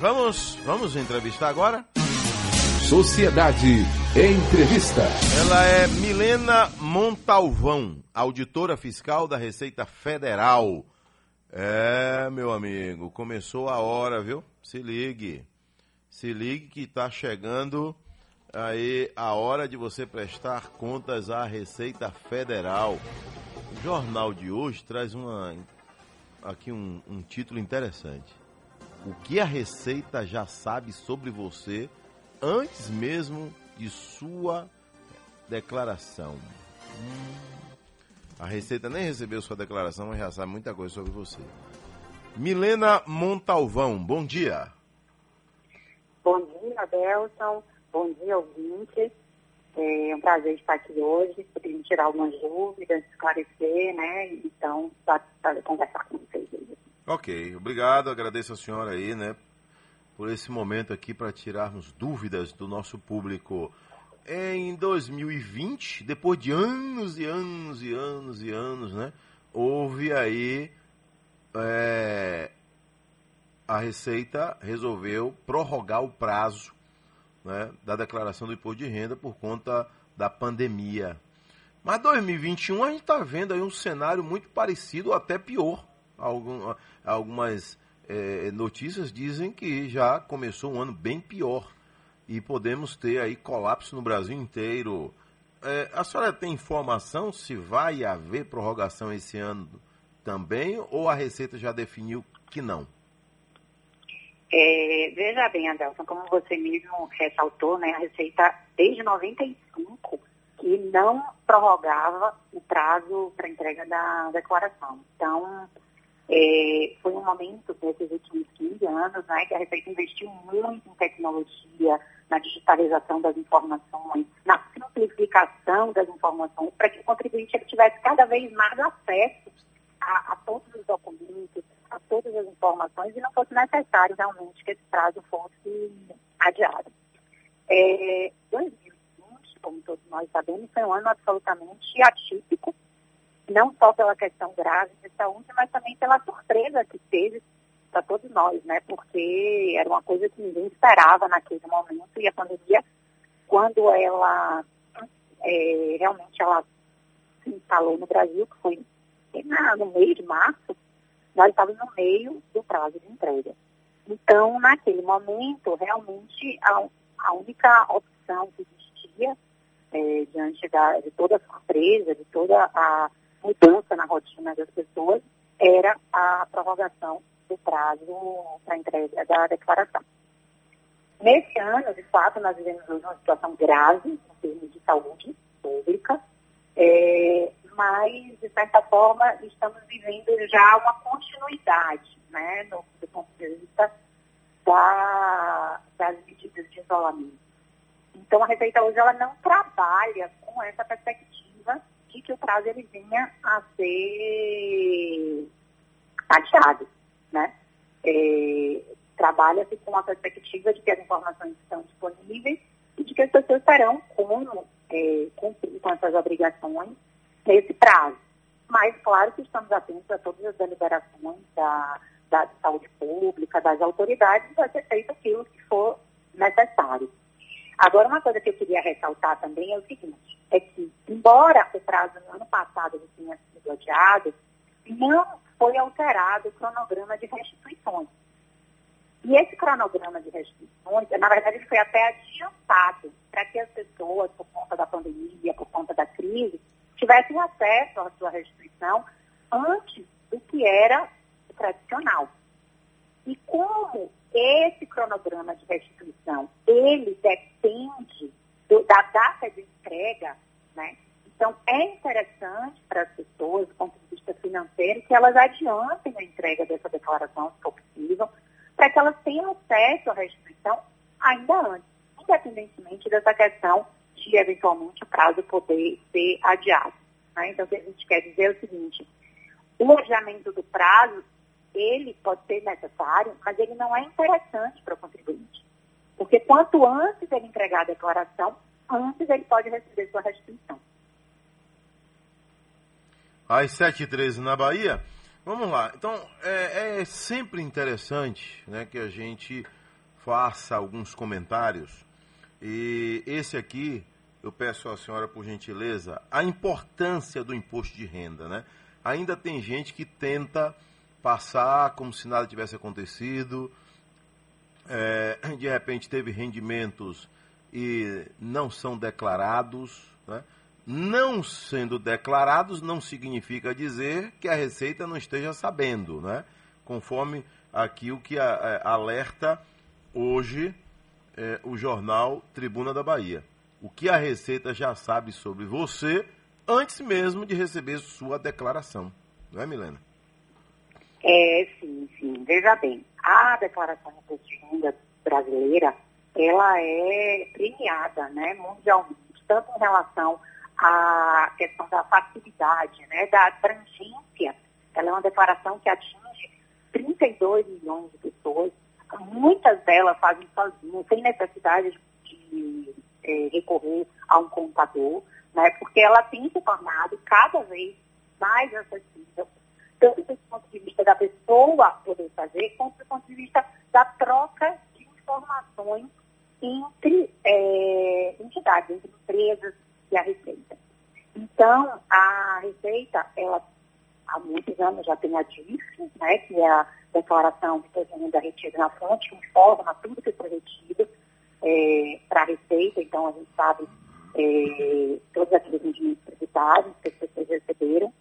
Vamos, vamos entrevistar agora? Sociedade Entrevista. Ela é Milena Montalvão, auditora fiscal da Receita Federal. É, meu amigo, começou a hora, viu? Se ligue. Se ligue que está chegando aí a hora de você prestar contas à Receita Federal. O jornal de hoje traz uma aqui um, um título interessante. O que a Receita já sabe sobre você antes mesmo de sua declaração. Hum, a Receita nem recebeu sua declaração, mas já sabe muita coisa sobre você. Milena Montalvão, bom dia. Bom dia, Adelson. Bom dia, ouvinte. É um prazer estar aqui hoje, poder tirar algumas dúvidas, esclarecer, né? Então, para conversar com vocês. Ok, obrigado, agradeço a senhora aí, né, por esse momento aqui para tirarmos dúvidas do nosso público. Em 2020, depois de anos e anos e anos e anos, né, houve aí é, a Receita resolveu prorrogar o prazo né, da declaração do imposto de renda por conta da pandemia. Mas 2021 a gente está vendo aí um cenário muito parecido, até pior. Algum, algumas é, notícias dizem que já começou um ano bem pior e podemos ter aí colapso no Brasil inteiro. É, a senhora tem informação se vai haver prorrogação esse ano também ou a Receita já definiu que não? É, veja bem, Adelson, como você mesmo ressaltou, né, a Receita desde 95 que não prorrogava o prazo para entrega da declaração. Então, é, foi um momento nesses últimos 15 anos né, que a Receita investiu muito em tecnologia, na digitalização das informações, na simplificação das informações, para que o contribuinte tivesse cada vez mais acesso a, a, todos os documentos, a todas as informações e não fosse necessário realmente que esse prazo fosse adiado. É, 2020, como todos nós sabemos, foi um ano absolutamente atípico não só pela questão grave de saúde, mas também pela surpresa que teve para todos nós, né? Porque era uma coisa que ninguém esperava naquele momento e a pandemia, quando ela é, realmente ela se instalou no Brasil, que foi no mês de março, nós estávamos no meio do prazo de entrega. Então, naquele momento, realmente, a, a única opção que existia é, diante da, de toda a surpresa, de toda a mudança na rotina das pessoas era a prorrogação do prazo para entrega da declaração. Nesse ano, de fato, nós vivemos uma situação grave em termos de saúde pública, é, mas, de certa forma, estamos vivendo já uma continuidade, né, no, do ponto de vista da, das medidas de isolamento. Então, a Receita hoje ela não trabalha com essa perspectiva que o prazo ele vinha a ser adiado, né? É, Trabalha-se com a perspectiva de que as informações estão disponíveis e de que as pessoas terão como é, cumprir com essas obrigações nesse prazo. Mas, claro que estamos atentos a todas as deliberações da, da saúde pública, das autoridades, vai ser feito aquilo que for necessário. Agora, uma coisa que eu queria ressaltar também é o seguinte, é que, embora o prazo no ano passado tenha sido adiado, não foi alterado o cronograma de restituições. E esse cronograma de restituições, na verdade, ele foi até adiantado para que as pessoas, por conta da pandemia, por conta da crise, tivessem acesso à sua restituição antes do que era tradicional. E como esse cronograma de restituição, ele depende do, da data de entrega, né? Então, é interessante para as pessoas, do ponto de vista financeiro, que elas adiantem a entrega dessa declaração, se for possível, para que elas tenham acesso à restituição ainda antes, independentemente dessa questão de, eventualmente, o prazo poder ser adiado. Né? Então, o que a gente quer dizer é o seguinte, o adiamento do prazo, ele pode ser necessário, mas ele não é interessante para o contribuinte. Porque quanto antes ele entregar a declaração, antes ele pode receber sua restituição. Às 7h13 na Bahia, vamos lá. Então, é, é, sempre interessante né, que a gente faça alguns comentários. E esse aqui, eu peço à senhora, por gentileza, a importância do imposto de renda, né? Ainda tem gente que tenta passar como se nada tivesse acontecido, é, de repente teve rendimentos e não são declarados, né? Não sendo declarados não significa dizer que a Receita não esteja sabendo, né? Conforme aqui o que a, a, alerta hoje é, o jornal Tribuna da Bahia. O que a Receita já sabe sobre você antes mesmo de receber sua declaração. Não é, Milena? É, sim, sim. Veja bem, a declaração de imposto brasileira, ela é premiada né, mundialmente, tanto em relação à questão da facilidade, né, da abrangência. Ela é uma declaração que atinge 32 milhões de pessoas, muitas delas fazem sozinhas, sem necessidade de é, recorrer a um contador, né, porque ela tem se tornado cada vez mais acessível tanto do ponto de vista da pessoa poder fazer, quanto do ponto de vista da troca de informações entre é, entidades, entre empresas e a Receita. Então, a Receita, ela há muitos anos já tem a DIF, né, que é a declaração de todo mundo retida na fonte, que informa tudo que foi retido é, para a Receita, então a gente sabe é, todos aqueles rendimentos tributários que as pessoas receberam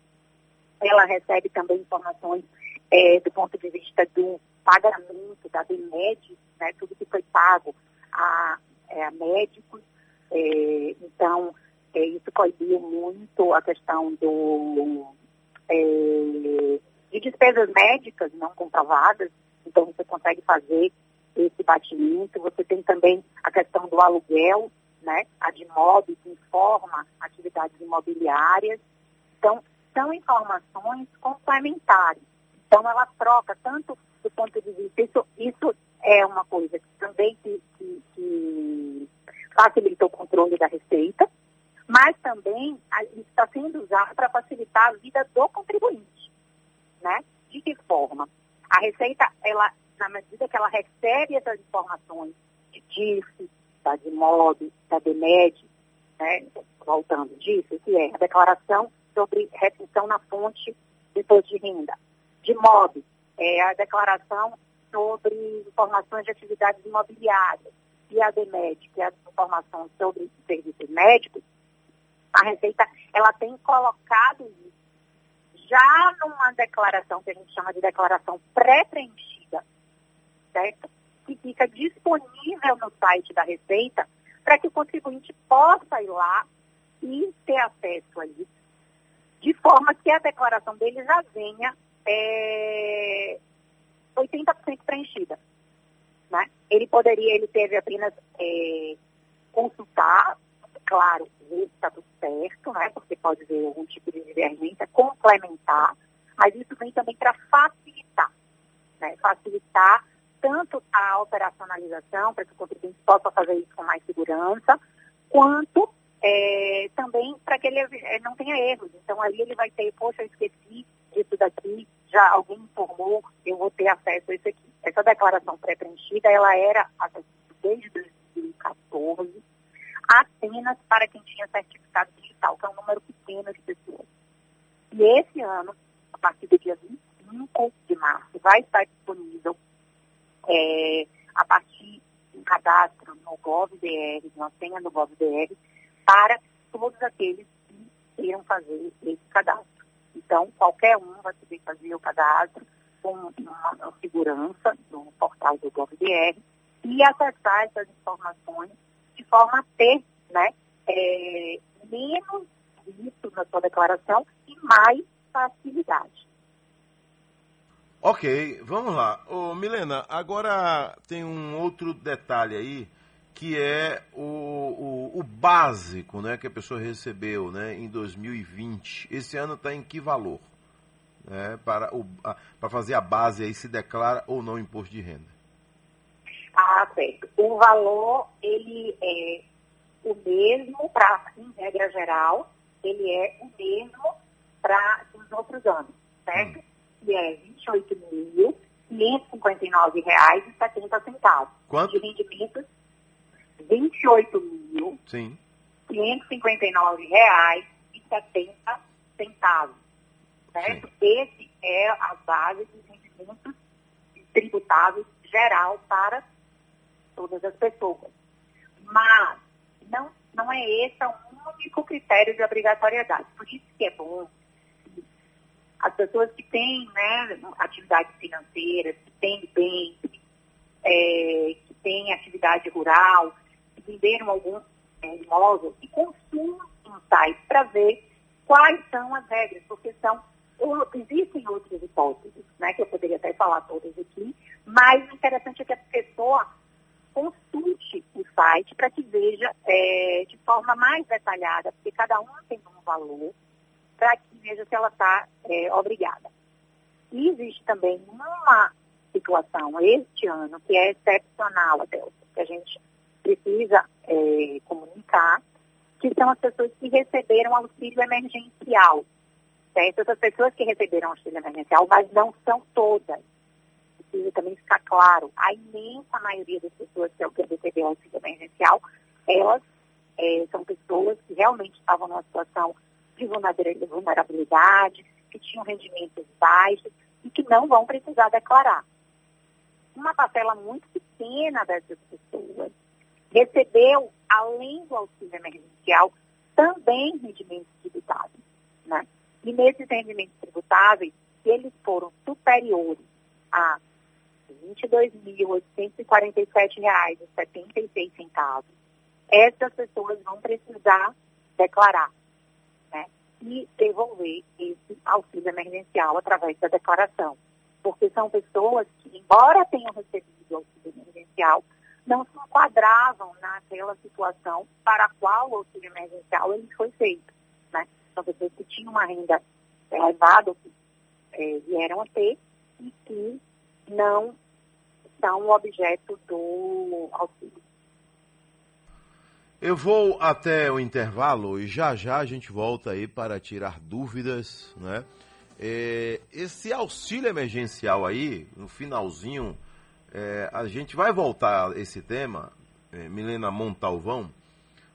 ela recebe também informações é, do ponto de vista do pagamento da BMED, né, tudo que foi pago a, é, a médicos. É, então, é, isso coibiu muito a questão do, é, de despesas médicas não comprovadas. Então, você consegue fazer esse batimento. Você tem também a questão do aluguel, né? A DIMOB que informa atividades imobiliárias. Então, são informações complementares. Então, ela troca tanto do ponto de vista, isso, isso é uma coisa que também que, que, que facilita o controle da receita, mas também está sendo usado para facilitar a vida do contribuinte. Né? De que forma? A Receita, ela, na medida que ela recebe essas informações de DIF, da DIMOB, da DEMED, né? voltando disso, que é a declaração sobre retenção na fonte de imposto de renda. De MOB, é a declaração sobre informações de atividades imobiliárias. E a DEMED, que é a informação sobre serviços médicos, a Receita ela tem colocado isso já numa declaração que a gente chama de declaração pré-preenchida, certo? Que fica disponível no site da Receita para que o contribuinte possa ir lá e ter acesso a isso de forma que a declaração dele já venha é, 80% preenchida. Né? Ele poderia, ele teve apenas é, consultar, claro, ver se está tudo certo, né? porque pode haver algum tipo de divergência, complementar, mas isso vem também para facilitar, né? facilitar tanto a operacionalização, para que o contribuinte possa fazer isso com mais segurança, quanto é, também para que ele é, não tenha erros. Então ali ele vai ter, poxa, eu esqueci disso daqui, já alguém informou, eu vou ter acesso a isso aqui. Essa declaração pré-preenchida, ela era desde 2014, apenas para quem tinha certificado digital, que é um número pequeno de pessoas. E esse ano, a partir do dia 25 de março, vai estar disponível é, a partir do cadastro no GovBR, nós senha no GovBR, para todos aqueles que queiram fazer esse cadastro. Então, qualquer um vai poder fazer o cadastro com uma, segurança no portal do GovBR e acessar essas informações de forma a ter né, é, menos isso na sua declaração e mais facilidade. Ok, vamos lá. Ô, Milena, agora tem um outro detalhe aí que é o, o, o, básico né, que a pessoa recebeu né, em 2020. Esse ano está em que valor? Né, para, o, para fazer a base aí, se declara ou não imposto de renda? Ah, certo. O valor, ele é o mesmo para, em regra geral, ele é o mesmo para os outros anos, certo? Hum. Que é R$ R$ 559,70. Quanto? De rendimentos, R$ 28 mil. Sim. R$ 559,70. Certo? Esse é a base dos rendimentos tributáveis geral para todas as pessoas. Mas não, não é esse o único critério de obrigatoriedade. Por isso que é bom as pessoas que têm né, atividades financeiras, que têm bens, é, que têm atividade rural, que venderam algum é, imóvel, que consumam um site para ver quais são as regras, porque são existem outras hipóteses, né, que eu poderia até falar todas aqui, mas o interessante é que a pessoa consulte o site para que veja é, de forma mais detalhada, porque cada um tem um valor, para que veja se ela está é, obrigada. E existe também uma situação este ano que é excepcional, Adelson, que a gente precisa é, comunicar, que são as pessoas que receberam auxílio emergencial. Certo? Essas pessoas que receberam auxílio emergencial, mas não são todas. Precisa também ficar claro, a imensa maioria das pessoas que receberam auxílio emergencial, elas é, são pessoas que realmente estavam numa situação de vulnerabilidade, que tinham rendimentos baixos e que não vão precisar declarar. Uma parcela muito pequena dessas pessoas recebeu, além do auxílio emergencial, também rendimentos tributáveis. Né? E nesses rendimentos tributáveis, eles foram superiores a R$ 22.847,76. Essas pessoas vão precisar declarar e devolver esse auxílio emergencial através da declaração. Porque são pessoas que, embora tenham recebido o auxílio emergencial, não se enquadravam naquela situação para a qual o auxílio emergencial ele foi feito. Né? São pessoas que tinham uma renda elevada, que é, vieram a ter, e que não são objeto do auxílio. Eu vou até o intervalo e já já a gente volta aí para tirar dúvidas, né? É, esse auxílio emergencial aí, no finalzinho, é, a gente vai voltar a esse tema, é, Milena Montalvão,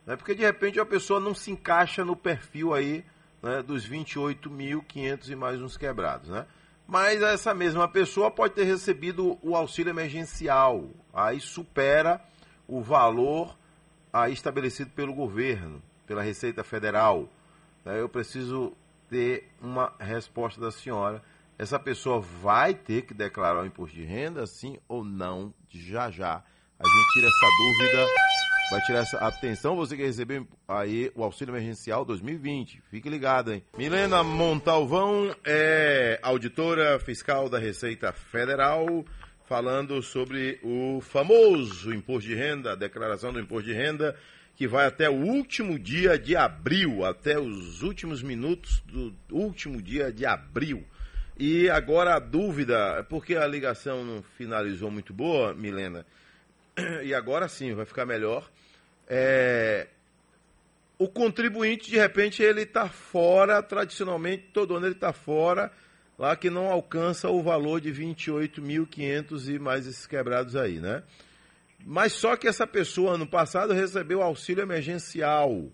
né? porque de repente a pessoa não se encaixa no perfil aí né, dos 28.500 e mais uns quebrados, né? Mas essa mesma pessoa pode ter recebido o auxílio emergencial, aí supera o valor aí estabelecido pelo governo, pela Receita Federal. Né? Eu preciso ter uma resposta da senhora. Essa pessoa vai ter que declarar o imposto de renda, sim ou não? Já já. A gente tira essa dúvida, vai tirar essa. Atenção, você que recebeu aí o auxílio emergencial 2020. Fique ligado, hein? Milena Montalvão é auditora fiscal da Receita Federal falando sobre o famoso imposto de renda, a declaração do imposto de renda, que vai até o último dia de abril, até os últimos minutos do último dia de abril. E agora a dúvida, porque a ligação não finalizou muito boa, Milena, e agora sim vai ficar melhor. É, o contribuinte, de repente, ele está fora, tradicionalmente, todo ano ele está fora lá que não alcança o valor de 28.500 e mais esses quebrados aí, né? Mas só que essa pessoa ano passado recebeu auxílio emergencial.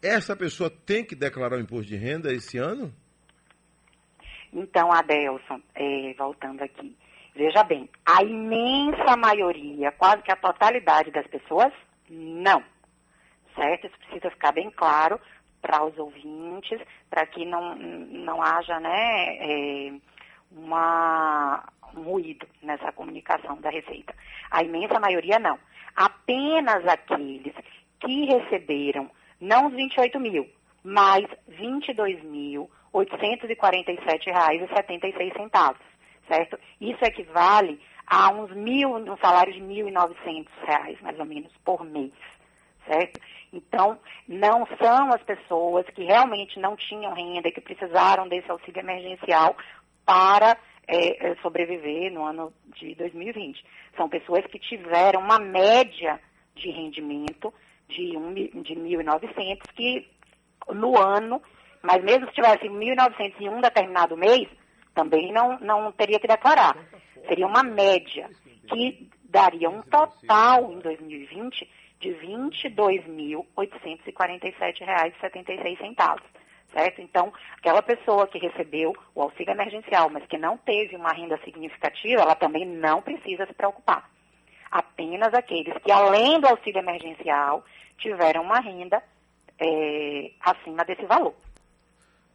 Essa pessoa tem que declarar o imposto de renda esse ano? Então, Adelson, é, voltando aqui, veja bem, a imensa maioria, quase que a totalidade das pessoas, não. Certo? Isso precisa ficar bem claro, para os ouvintes, para que não, não haja né, é, uma, um ruído nessa comunicação da Receita. A imensa maioria não. Apenas aqueles que receberam não os 28 mil, mas R$ 22.847,76, certo? Isso equivale a uns mil, um salário de R$ 1.900, mais ou menos, por mês certo? Então, não são as pessoas que realmente não tinham renda e que precisaram desse auxílio emergencial para é, é sobreviver no ano de 2020. São pessoas que tiveram uma média de rendimento de, um, de 1.900, que no ano, mas mesmo se tivesse 1.900 em um determinado mês, também não, não teria que declarar. seria uma média, que daria um total em 2020 de R$ 22.847,76 certo? Então, aquela pessoa que recebeu o auxílio emergencial, mas que não teve uma renda significativa, ela também não precisa se preocupar. Apenas aqueles que, além do auxílio emergencial, tiveram uma renda é, acima desse valor.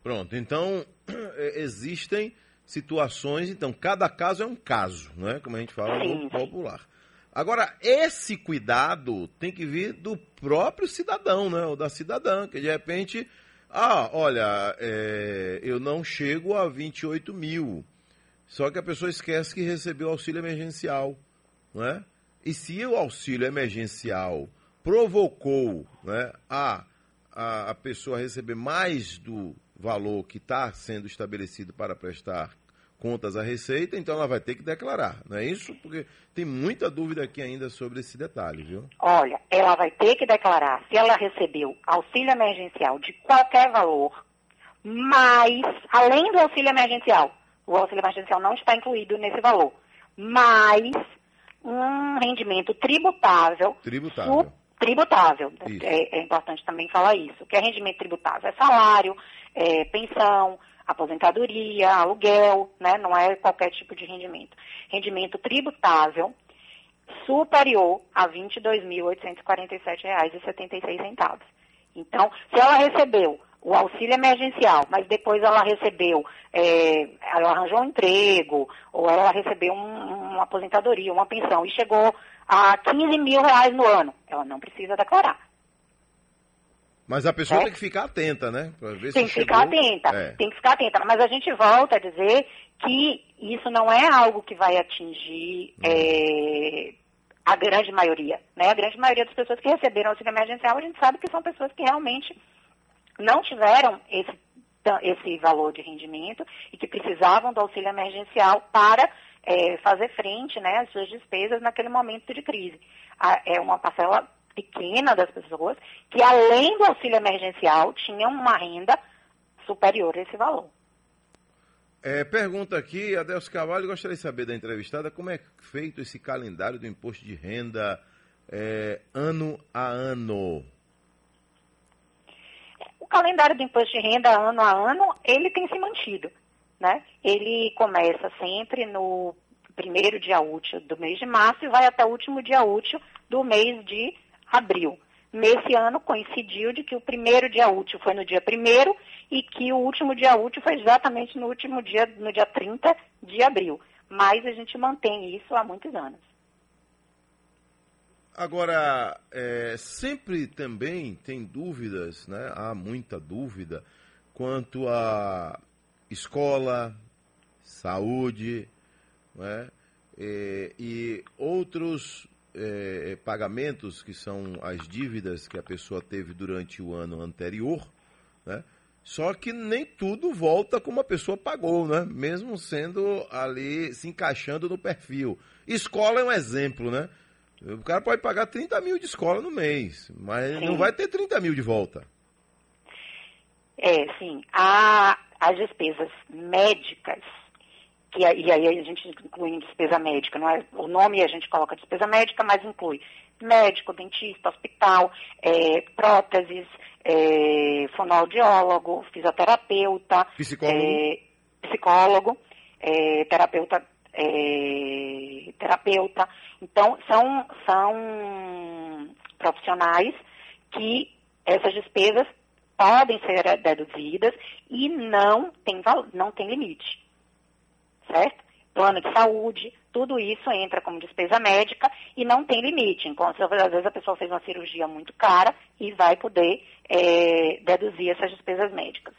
Pronto, então é, existem situações, então cada caso é um caso, não é? Como a gente fala no popular. Agora, esse cuidado tem que vir do próprio cidadão, né? Ou da cidadã, que de repente ah, olha, é, eu não chego a 28 mil. Só que a pessoa esquece que recebeu auxílio emergencial. Não é? E se o auxílio emergencial provocou né, a, a, a pessoa receber mais do valor que está sendo estabelecido para prestar contas à Receita, então ela vai ter que declarar, não é isso? Porque tem muita dúvida aqui ainda sobre esse detalhe, viu? Olha, ela vai ter que declarar se ela recebeu auxílio emergencial de qualquer valor, mas, além do auxílio emergencial, o auxílio emergencial não está incluído nesse valor, mas um rendimento tributável. Tributável. Tributável. É, é, importante também falar isso. O que é rendimento tributável? É salário, é pensão, aposentadoria, aluguel, né? não é qualquer tipo de rendimento. Rendimento tributável superior a R$ 22.847,76. Então, se ela recebeu o auxílio emergencial, mas depois ela recebeu, é, ela arranjou um emprego, ou ela recebeu um, uma aposentadoria, uma pensão, e chegou a 15 mil reais no ano, ela não precisa declarar. Mas a pessoa é? tem que ficar atenta, né? tem que chegou... ficar atenta, é. tem que ficar atenta. Mas a gente volta a dizer que isso não é algo que vai atingir hum. é, a grande maioria. Né? A grande maioria das pessoas que receberam auxílio emergencial, a gente sabe que são pessoas que realmente não tiveram esse, esse valor de rendimento e que precisavam do auxílio emergencial para é, fazer frente né, às suas despesas naquele momento de crise. é uma parcela pequena das pessoas que, além do auxílio emergencial, tinham uma renda superior a esse valor. É, pergunta aqui, Adelso Carvalho, gostaria de saber da entrevistada como é feito esse calendário do imposto de renda é, ano a ano. O calendário do imposto de renda ano a ano, ele tem se mantido. Né? Ele começa sempre no primeiro dia útil do mês de março e vai até o último dia útil do mês de abril. Nesse ano coincidiu de que o primeiro dia útil foi no dia primeiro e que o último dia útil foi exatamente no último dia, no dia 30 de abril. Mas a gente mantém isso há muitos anos. Agora, é, sempre também tem dúvidas, né? há muita dúvida quanto a escola, saúde né? e, e outros é, pagamentos, que são as dívidas que a pessoa teve durante o ano anterior, né? Só que nem tudo volta como a pessoa pagou, né? Mesmo sendo ali, se encaixando no perfil. Escola é um exemplo, né? O cara pode pagar 30 mil de escola no mês, mas sim. não vai ter 30 mil de volta. É, sim. A, as despesas médicas que, e aí a gente inclui despesa médica, não é? O nome a gente coloca despesa médica, mas inclui médico, dentista, hospital, é, próteses, é, fonoaudiólogo, fisioterapeuta, psicólogo, é, psicólogo é, terapeuta, é, terapeuta. Então, são, são profissionais que essas despesas podem ser deduzidas e não tem, não tem limite certo? Plano de saúde, tudo isso entra como despesa médica e não tem limite. Enquanto às vezes a pessoa fez uma cirurgia muito cara e vai poder é, deduzir essas despesas médicas.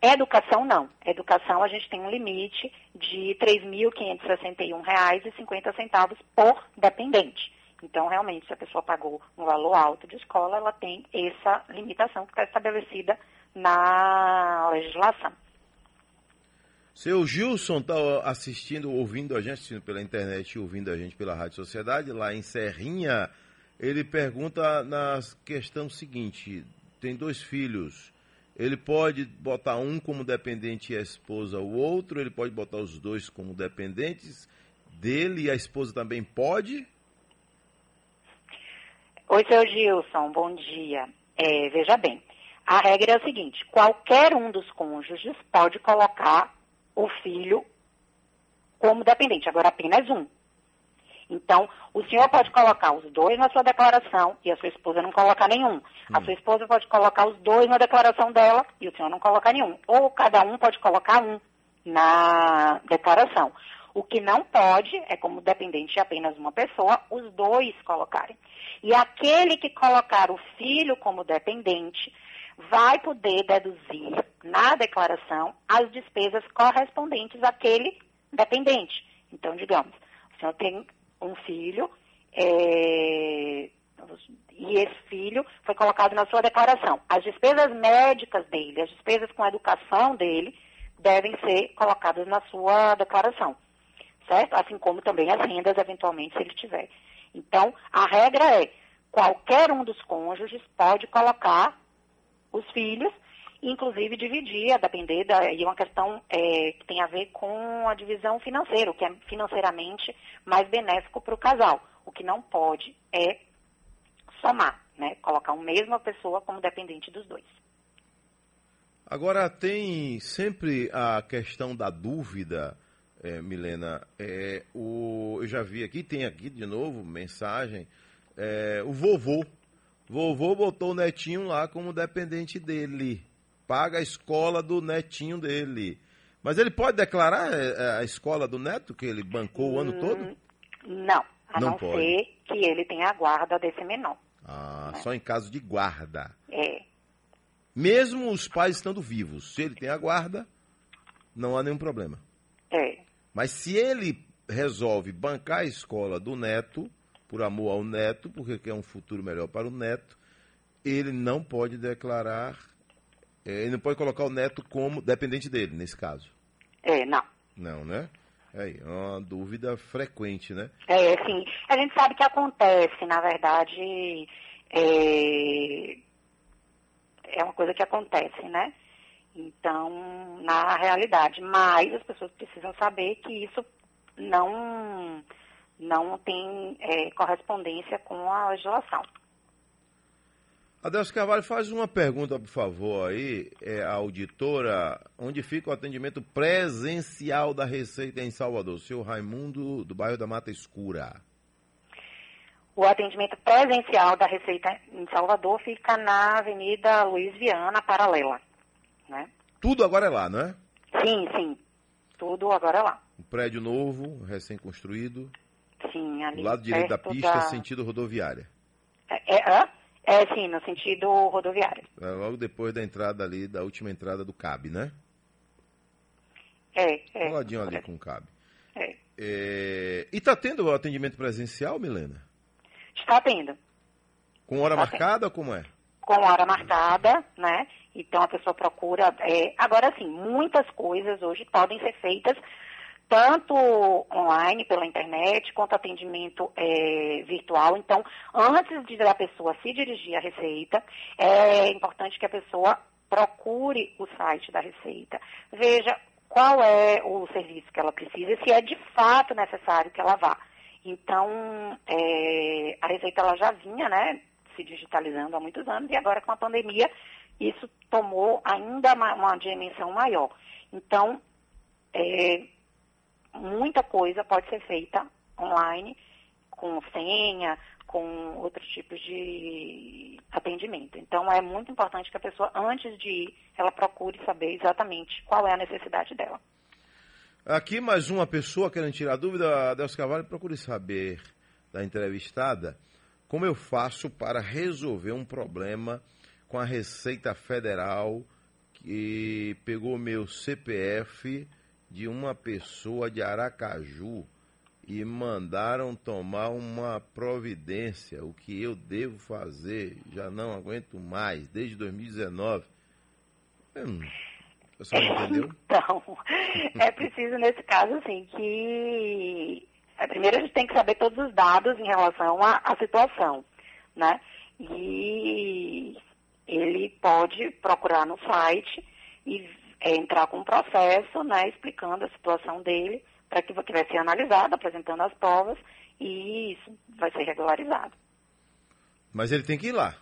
Educação não. Educação a gente tem um limite de R$ 3.561,50 por dependente. Então, realmente, se a pessoa pagou um valor alto de escola, ela tem essa limitação que está estabelecida na legislação. Seu Gilson está assistindo, ouvindo a gente, assistindo pela internet ouvindo a gente pela Rádio Sociedade, lá em Serrinha. Ele pergunta na questão seguinte: tem dois filhos, Ele pode botar um como dependente e a esposa o outro, ele pode botar os dois como dependentes dele e a esposa também pode? Oi, seu Gilson, bom dia. É, veja bem, a regra é a seguinte: qualquer um dos cônjuges pode colocar o filho como dependente, agora apenas um. Então, o senhor pode colocar os dois na sua declaração e a sua esposa não colocar nenhum. Hum. A sua esposa pode colocar os dois na declaração dela e o senhor não colocar nenhum. Ou cada um pode colocar um na declaração. O que não pode é, como dependente de apenas uma pessoa, os dois colocarem. E aquele que colocar o filho como dependente vai poder deduzir na declaração as despesas correspondentes àquele dependente. Então, digamos, o senhor tem um filho é, e esse filho foi colocado na sua declaração. As despesas médicas dele, as despesas com a educação dele, devem ser colocadas na sua declaração, certo? Assim como também as rendas, eventualmente, se ele tiver. Então, a regra é, qualquer um dos cônjuges pode colocar os filhos, inclusive dividir, a depender da, e uma questão é, que tem a ver com a divisão financeira, o que é financeiramente mais benéfico para o casal. O que não pode é somar, né? Colocar uma mesma pessoa como dependente dos dois. Agora tem sempre a questão da dúvida, é, Milena. É, o, eu já vi aqui, tem aqui de novo mensagem. É, o vovô. Vovô botou o netinho lá como dependente dele. Paga a escola do netinho dele. Mas ele pode declarar é, é, a escola do neto que ele bancou o ano hum, todo? Não, a não, não ser que ele tenha a guarda desse menor. Ah, né? só em caso de guarda. É. Mesmo os pais estando vivos, se ele tem a guarda, não há nenhum problema. É. Mas se ele resolve bancar a escola do neto, por amor ao neto, porque quer um futuro melhor para o neto, ele não pode declarar, é, ele não pode colocar o neto como dependente dele, nesse caso. É, não. Não, né? É uma dúvida frequente, né? É, sim. A gente sabe que acontece, na verdade, é, é uma coisa que acontece, né? Então, na realidade, mas as pessoas precisam saber que isso não, não tem é, correspondência com a legislação. Adelso Carvalho, faz uma pergunta, por favor, aí, é, a auditora, onde fica o atendimento presencial da Receita em Salvador? Senhor Raimundo, do bairro da Mata Escura o atendimento presencial da Receita em Salvador fica na Avenida Luiz Viana, paralela. Né? Tudo agora é lá, não é? Sim, sim. Tudo agora é lá. Um prédio novo, recém-construído. Sim, ali. Do lado direito da pista, da... sentido rodoviária. É, é, é, sim, no sentido rodoviário. É logo depois da entrada ali, da última entrada do CAB, né? É, é. Coladinho ali com o CAB. É. é. E está tendo o atendimento presencial, Milena? Está tendo. Com hora marcada ou como é? Com hora marcada, né? Então a pessoa procura. É... Agora sim, muitas coisas hoje podem ser feitas tanto online, pela internet, quanto atendimento é, virtual. Então, antes de a pessoa se dirigir à Receita, é importante que a pessoa procure o site da Receita, veja qual é o serviço que ela precisa se é de fato necessário que ela vá. Então, é, a Receita ela já vinha né, se digitalizando há muitos anos e agora com a pandemia isso tomou ainda uma, dimensão maior. Então, é, muita coisa pode ser feita online, com senha, com outros tipos de atendimento. Então, é muito importante que a pessoa, antes de ir, ela procure saber exatamente qual é a necessidade dela. Aqui mais uma pessoa querendo tirar dúvida, Adelso Carvalho, procure saber da entrevistada como eu faço para resolver um problema com a Receita Federal que pegou meu CPF de uma pessoa de Aracaju e mandaram tomar uma providência. O que eu devo fazer? Já não aguento mais, desde 2019. Hum, entendeu? Então, é preciso nesse caso, assim, que é, primeiro a gente tem que saber todos os dados em relação à, à situação, né? E ele pode procurar no site e é, entrar com um processo, né, explicando a situação dele, para que vai ser analisado, apresentando as provas, e isso vai ser regularizado. Mas ele tem que ir lá.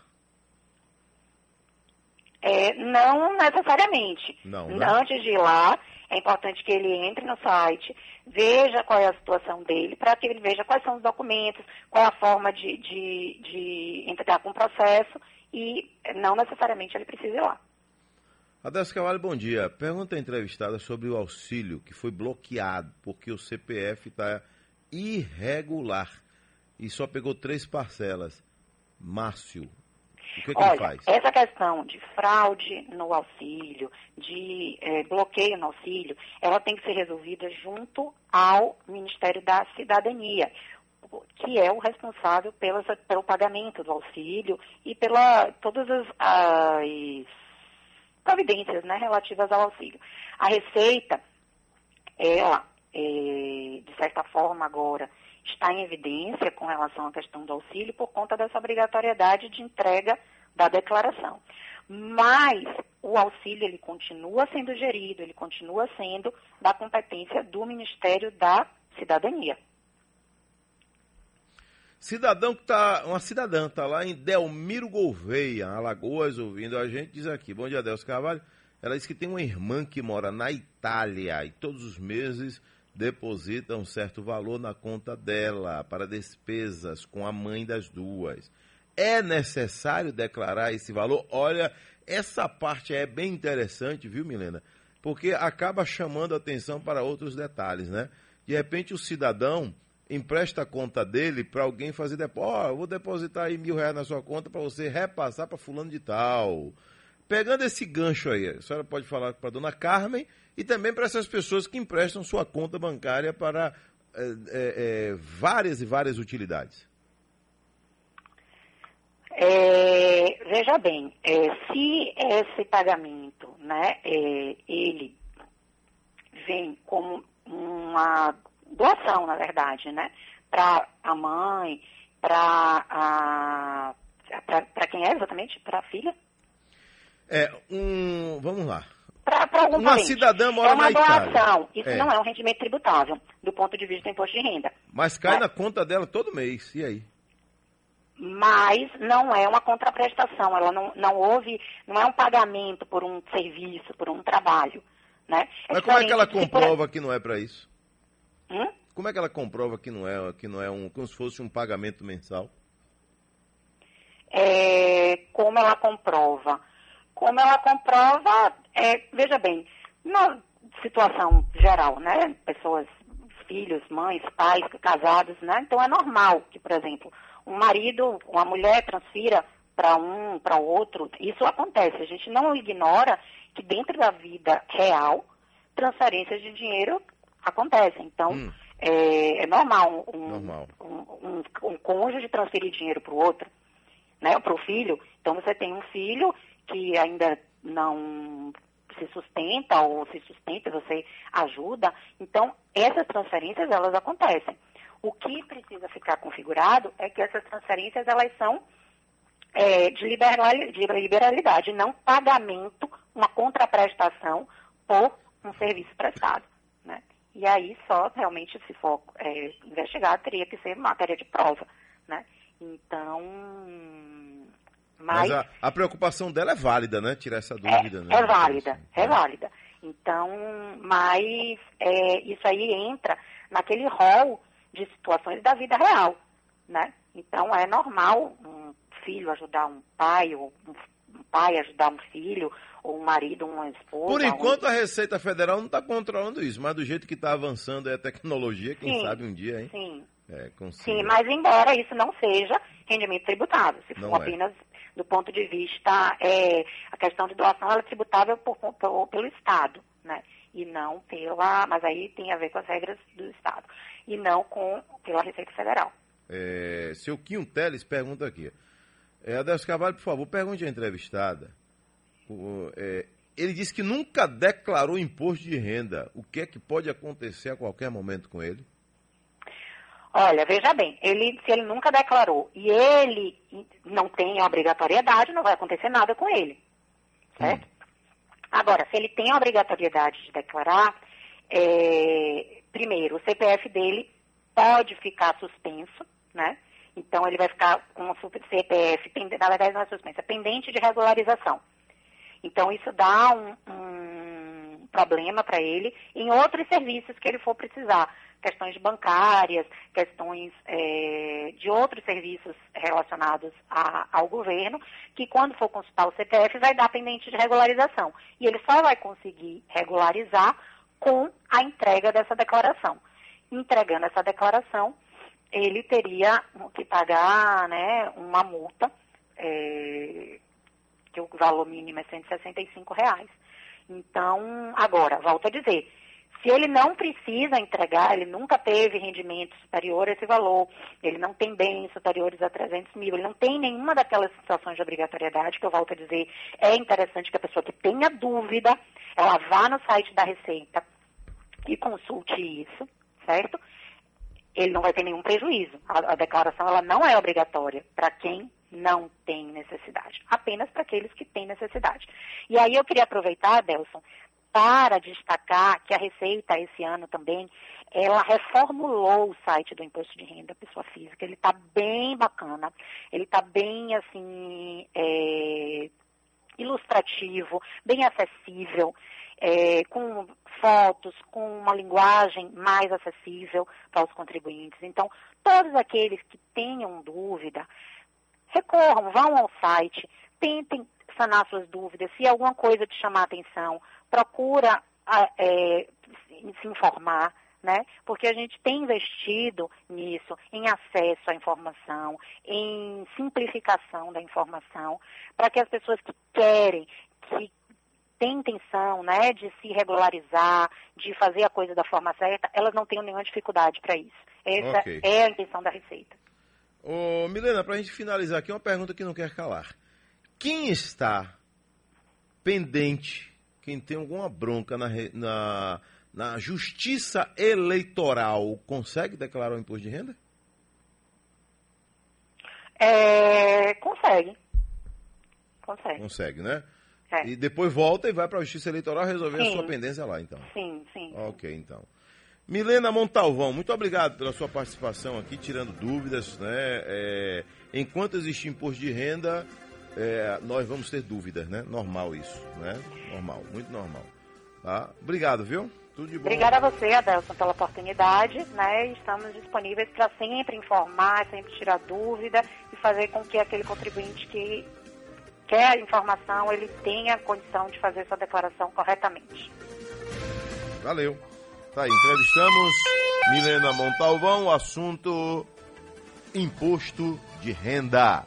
É, não necessariamente. Não, né? Antes de ir lá, é importante que ele entre no site, veja qual é a situação dele, para que ele veja quais são os documentos, qual é a forma de, de, de entrar com o processo e não necessariamente ele precisa ir lá. Adelso Cavalho, bom dia. Pergunta entrevistada sobre o auxílio que foi bloqueado porque o CPF está irregular e só pegou três parcelas. Márcio, o que, que Olha, ele faz? essa questão de fraude no auxílio, de eh, bloqueio no auxílio, ela tem que ser resolvida junto ao Ministério da Cidadania, que é o responsável pela, pelo pagamento do auxílio e pela todas as, as providências né, relativas ao auxílio. A Receita, ela, eh, de certa forma agora, está em evidência com relação à questão do auxílio por conta dessa obrigatoriedade de entrega da declaração. Mas o auxílio ele continua sendo gerido, ele continua sendo da competência do Ministério da Cidadania. Cidadão que tá, uma cidadã está lá em Delmiro Gouveia, Alagoas, ouvindo a gente, diz aqui, bom dia, Delcio Carvalho. Ela diz que tem uma irmã que mora na Itália e todos os meses deposita um certo valor na conta dela para despesas com a mãe das duas. É necessário declarar esse valor? Olha, essa parte é bem interessante, viu, Milena? Porque acaba chamando atenção para outros detalhes, né? De repente o cidadão empresta a conta dele para alguém fazer depósito. Ó, eu vou depositar aí mil reais na sua conta para você repassar para fulano de tal. Pegando esse gancho aí, a senhora pode falar para a dona Carmen e também para essas pessoas que emprestam sua conta bancária para é, é, várias e várias utilidades. É, veja bem, se esse pagamento, né, ele vem como uma doação, na verdade, né, para a mãe, para para quem é exatamente? Para a filha? É, um. Vamos lá. Para algum Uma parente. cidadã mora É uma doação. Isso É. não é um rendimento tributável, do ponto de vista do imposto de renda. Mas cai É. na conta dela todo mês. E aí? Mas não é uma contraprestação. Ela não, não houve, não é um pagamento por um serviço, por um trabalho. Né? Mas como é que ela se por- comprova que não é para isso? Hum? Como é que ela comprova que não é, que não é um, como se fosse um pagamento mensal? É, como ela comprova? Como ela comprova, é, veja bem, na situação geral, né? Pessoas, filhos, mães, pais, casados, né? Então é normal que, por exemplo, um marido, uma mulher transfira para um, para outro. Isso acontece. A gente não ignora que dentro da vida real, transferências de dinheiro acontecem. Então, Hum. é, é normal um, Normal. um, um, um cônjuge transferir dinheiro para o outro né, para o filho. Então você tem um filho que ainda não se sustenta ou se sustenta, você ajuda. Então essas transferências elas acontecem. O que precisa ficar configurado é que essas transferências elas são é, de, liberali- de liberalidade, não pagamento, uma contraprestação por um serviço prestado. E aí só realmente, se for é, investigado, teria que ser matéria de prova. Né? Então, Mas mas, a, a preocupação dela é válida, né? Tirar essa é, dúvida. né? é válida, é válida. Então, mas é, isso aí entra naquele rol de situações da vida real, né? Então é normal um filho ajudar um pai, ou um, pai ajudar um filho, um marido, uma esposa. Por um- enquanto a Receita Federal não está controlando isso, mas do jeito que está avançando é a tecnologia, quem Sim. sabe um dia, hein? Sim, É. Sim, mas embora isso não seja rendimento tributável, se Não for é. apenas do ponto de vista, é, a questão de doação ela é tributável por- por- pelo Estado, né? E não pela, mas aí tem a ver com as regras do Estado, e não com pela Receita Federal. É, seu Quinho Teles pergunta aqui. É, Adelso Carvalho, por favor, pergunte à entrevistada. É, ele disse que nunca declarou imposto de renda. O que é que pode acontecer a qualquer momento com ele? Olha, veja bem, ele, se ele nunca declarou e ele não tem a obrigatoriedade, não vai acontecer nada com ele. Certo? Hum. Agora, se ele tem a obrigatoriedade de declarar, é, primeiro, o CPF dele pode ficar suspenso, né? Então, ele vai ficar com o CPF, na verdade não é suspenso, é pendente de regularização. Então, isso dá um, um problema para ele em outros serviços que ele for precisar. Questões bancárias, questões é, de outros serviços relacionados a, ao governo, que quando for consultar o CPF vai dar pendente de regularização. E ele só vai conseguir regularizar com a entrega dessa declaração. Entregando essa declaração, ele teria que pagar né, uma multa é, que o valor mínimo é 165 reais. Então, agora, volto a dizer, se ele não precisa entregar, ele nunca teve rendimento superior a esse valor, ele não tem bens superiores a 300 mil, ele não tem nenhuma daquelas situações de obrigatoriedade, que eu volto a dizer, é interessante que a pessoa que tenha dúvida, ela vá no site da Receita e consulte isso, certo? Ele não vai ter nenhum prejuízo. A, a declaração ela não é obrigatória para quem não tem necessidade, apenas para aqueles que têm necessidade. E aí eu queria aproveitar, Delson, para destacar que a Receita esse ano também, ela reformulou o site do Imposto de Renda Pessoa Física. Ele está bem bacana, ele está bem assim é, ilustrativo, bem acessível. É, com fotos, com uma linguagem mais acessível para os contribuintes. Então, todos aqueles que tenham dúvida, recorram, vão ao site, tentem sanar suas dúvidas. Se alguma coisa te chamar a atenção, procura é, se informar, né? Porque a gente tem investido nisso, em acesso à informação, em simplificação da informação, para que as pessoas que querem, que têm intenção, né, de se regularizar, de fazer a coisa da forma certa, elas não tenham nenhuma dificuldade para isso. Essa okay. é a intenção da Receita. Ô, Milena, para a gente finalizar aqui, uma pergunta que não quer calar. Quem está pendente, quem tem alguma bronca na, na, na justiça eleitoral, consegue declarar o imposto de renda? É, consegue. Consegue. Consegue, né? É. E depois volta e vai para a Justiça Eleitoral resolver sim. a sua pendência lá, então. Sim, sim. Ok, então. Milena Montalvão, muito obrigado pela sua participação aqui, tirando dúvidas. Né? É, enquanto existir imposto de renda, é, nós vamos ter dúvidas, né? Normal isso, né? Normal, muito normal. Tá? Obrigado, viu? Tudo de bom. Obrigada a você, Adelson, pela oportunidade. Né? Estamos disponíveis para sempre informar, sempre tirar dúvida e fazer com que aquele contribuinte que quer a informação, ele tenha condição de fazer sua declaração corretamente. Valeu. Tá aí, entrevistamos Milena Montalvão, assunto imposto de renda.